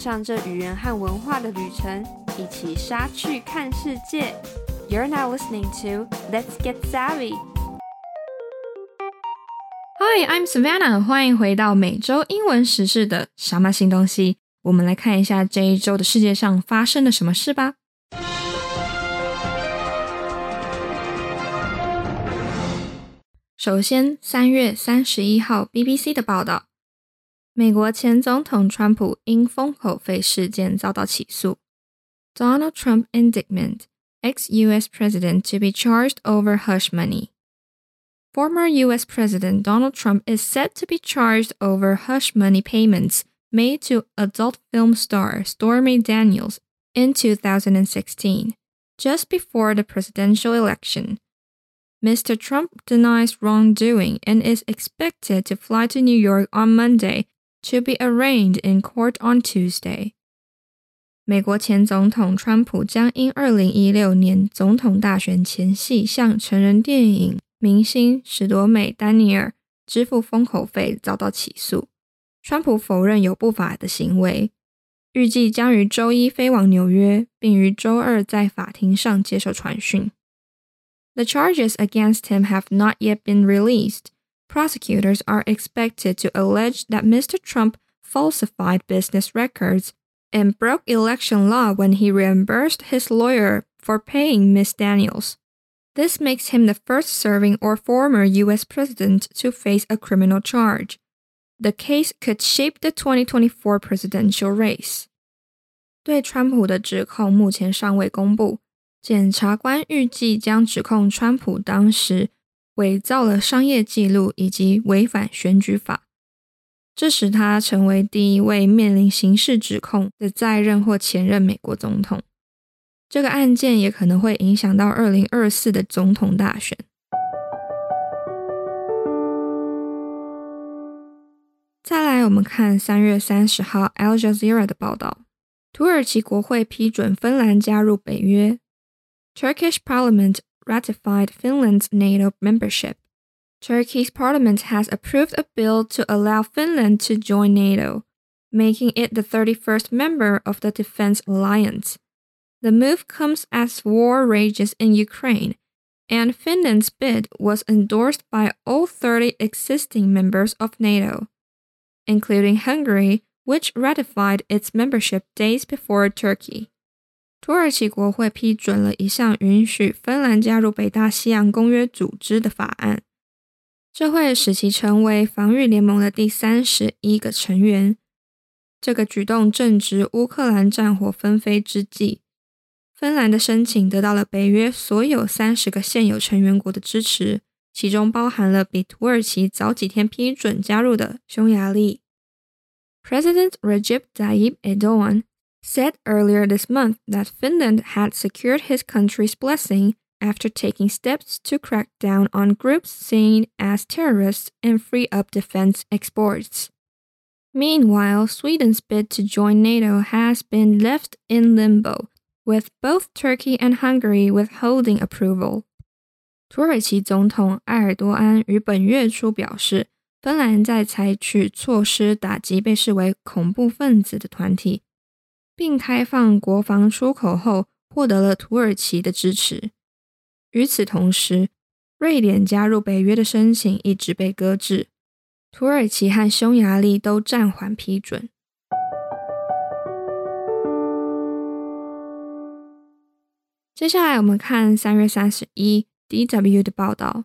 上这语言和文化的旅程，一起杀去看世界。You're now listening to Let's Get Savvy. Hi, I'm Savannah. 欢迎回到每周英文时事的什么新东西。我们来看一下这一周的世界上发生了什么事吧。首先，三月三十一号，BBC 的报道。美国前总统川普因封口费事件遭到起诉。Donald Trump indictment, ex-U.S. president to be charged over hush money. Former U.S. President Donald Trump is set to be charged over hush money payments made to adult film star Stormy Daniels in 2016, just before the presidential election. Mr. Trump denies wrongdoing and is expected to fly to New York on Monday To be arraigned in court on Tuesday。美国前总统川普将因二零一六年总统大选前夕向成人电影明星史多美·丹尼尔支付封口费遭到起诉。川普否认有不法的行为，预计将于周一飞往纽约，并于周二在法庭上接受传讯。The charges against him have not yet been released. Prosecutors are expected to allege that Mr. Trump falsified business records and broke election law when he reimbursed his lawyer for paying Ms. Daniels. This makes him the first serving or former U.S. president to face a criminal charge. The case could shape the 2024 presidential race. 对川普的指控目前尚未公布，检察官预计将指控川普当时。 伪造了商业记录以及违反选举法，这使他成为第一位面临刑事指控的在任或前任美国总统。这个案件也可能会影响到二零二四的总统大选。再来，我们看三月三十号 Al Jazeera 的报道：土耳其国会批准芬兰加入北约。Turkish Parliament ratified Finland's NATO membership. Turkey's parliament has approved a bill to allow Finland to join NATO, making it the 31st member of the defense alliance. The move comes as war rages in Ukraine, and Finland's bid was endorsed by all 30 existing members of NATO, including Hungary, which ratified its membership days before Turkey. 土耳其国会批准了一项允许芬兰加入北大西洋公约组织的法案，这会使其成为防御联盟的第三十一个成员。这个举动正值乌克兰战火纷飞之际，芬兰的申请得到了北约所有三十个现有成员国的支持，其中包含了比土耳其早几天批准加入的匈牙利。President Recep Tayyip Erdogan said earlier this month that Finland had secured his country's blessing after taking steps to crack down on groups seen as terrorists and free up defense exports. Meanwhile, Sweden's bid to join NATO has been left in limbo, with both Turkey and Hungary withholding approval. 土耳其总统埃尔多安于本月初表示，芬兰在采取措施打击被视为恐怖分子的团体。 并开放国防出口后，获得了土耳其的支持。与此同时，瑞典加入北约的申请一直被搁置，土耳其和匈牙利都暂缓批准。接下来，我们看三月三十一 DW 的报道：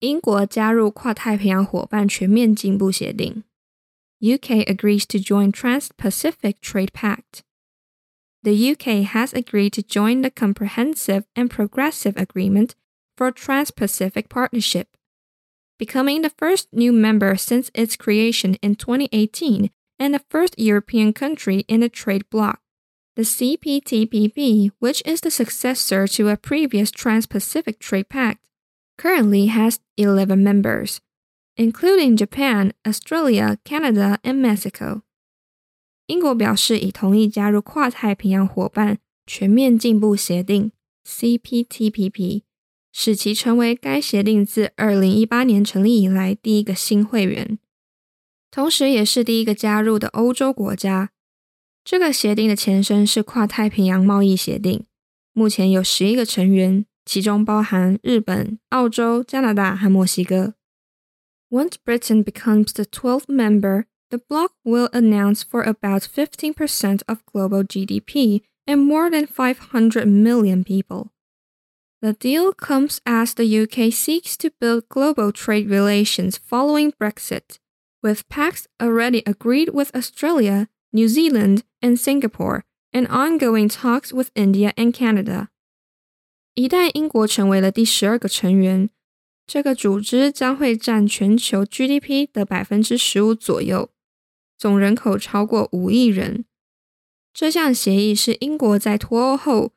英国加入跨太平洋伙伴全面进步协定。UK agrees to join Trans-Pacific Trade Pact. The UK has agreed to join the Comprehensive and Progressive Agreement for a Trans-Pacific Partnership, becoming the first new member since its creation in 2018 and the first European country in the trade bloc. The CPTPP, which is the successor to a previous Trans-Pacific Trade Pact, currently has 11 members, including Japan, Australia, Canada, and Mexico. 英国表示已同意加入跨太平洋伙伴全面进步协定 （CPTPP），使其成为该协定自二零一八年成立以来第一个新会员，同时也是第一个加入的欧洲国家。这个协定的前身是跨太平洋贸易协定，目前有十一个成员，其中包含日本、澳洲、加拿大和墨西哥。Once Britain becomes the twelfth member, the bloc will announce for about 15% of global GDP and more than 500 million people. The deal comes as the UK seeks to build global trade relations following Brexit, with pacts already agreed with Australia, New Zealand, and Singapore, and ongoing talks with India and Canada. 一旦英国成为了第十二个成员，这个组织将会占全球 GDP 的百分之十五左右， 总人口超过五亿人。这项协议是英国在脱欧后，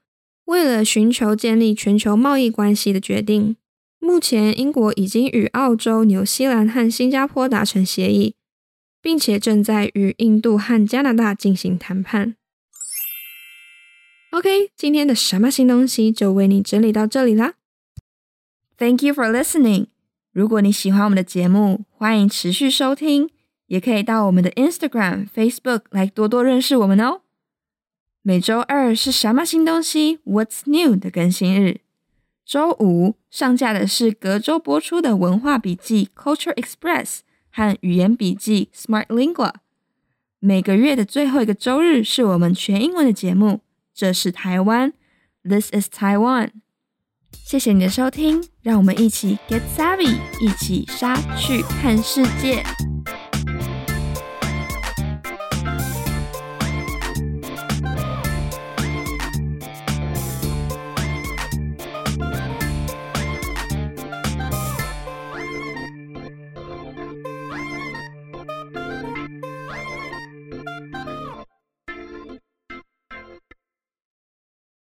为了寻求建立全球贸易关系的决定。目前，英国已经与澳洲、纽西兰和新加坡达成协议，并且正在与印度和加拿大进行谈判。OK，今天的什么新东西就为你整理到这里啦。Thank you for listening。如果你喜欢我们的节目，欢迎持续收听，也可以到我们的 Instagram、Facebook 来多多认识我们哦。每周二是什么新东西？What's new 的更新日。周五上架的是隔周播出的文化笔记 Culture Express 和语言笔记 Smart Lingua。每个月的最后一个周日是我们全英文的节目。这是台湾，This is Taiwan。谢谢你的收听，让我们一起 Get Savvy，一起杀去看世界。